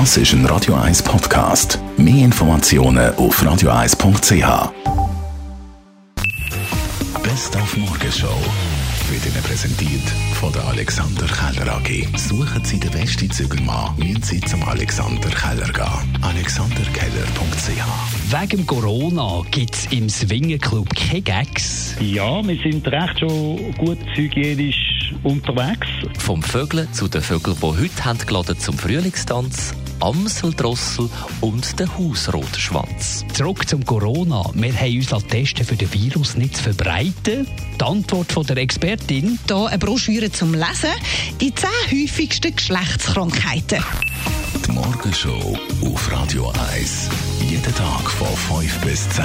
Das ist ein Radio 1 Podcast. Mehr Informationen auf radio1.ch. Best auf Morgenshow wird Ihnen präsentiert von der Alexander Keller AG. Suchen Sie den besten Zügelmann, müssen Sie zum Alexander Keller gehen. AlexanderKeller.ch Wegen Corona gibt es im Swingerclub keine Gags. Ja, wir sind recht schon gut hygienisch unterwegs. Vom Vögeln zu den Vögeln, die heute haben geladen zum Frühlingstanz, Amseldrossel und der Hausrotschwanz. Zurück zum Corona. Wir haben uns testen für den Virus nicht zu verbreiten. Die Antwort von der Expertin. Hier eine Broschüre zum Lesen. Die zehn häufigsten Geschlechtskrankheiten. Die Morgenshow auf Radio 1. Jeden Tag von 5 bis 10.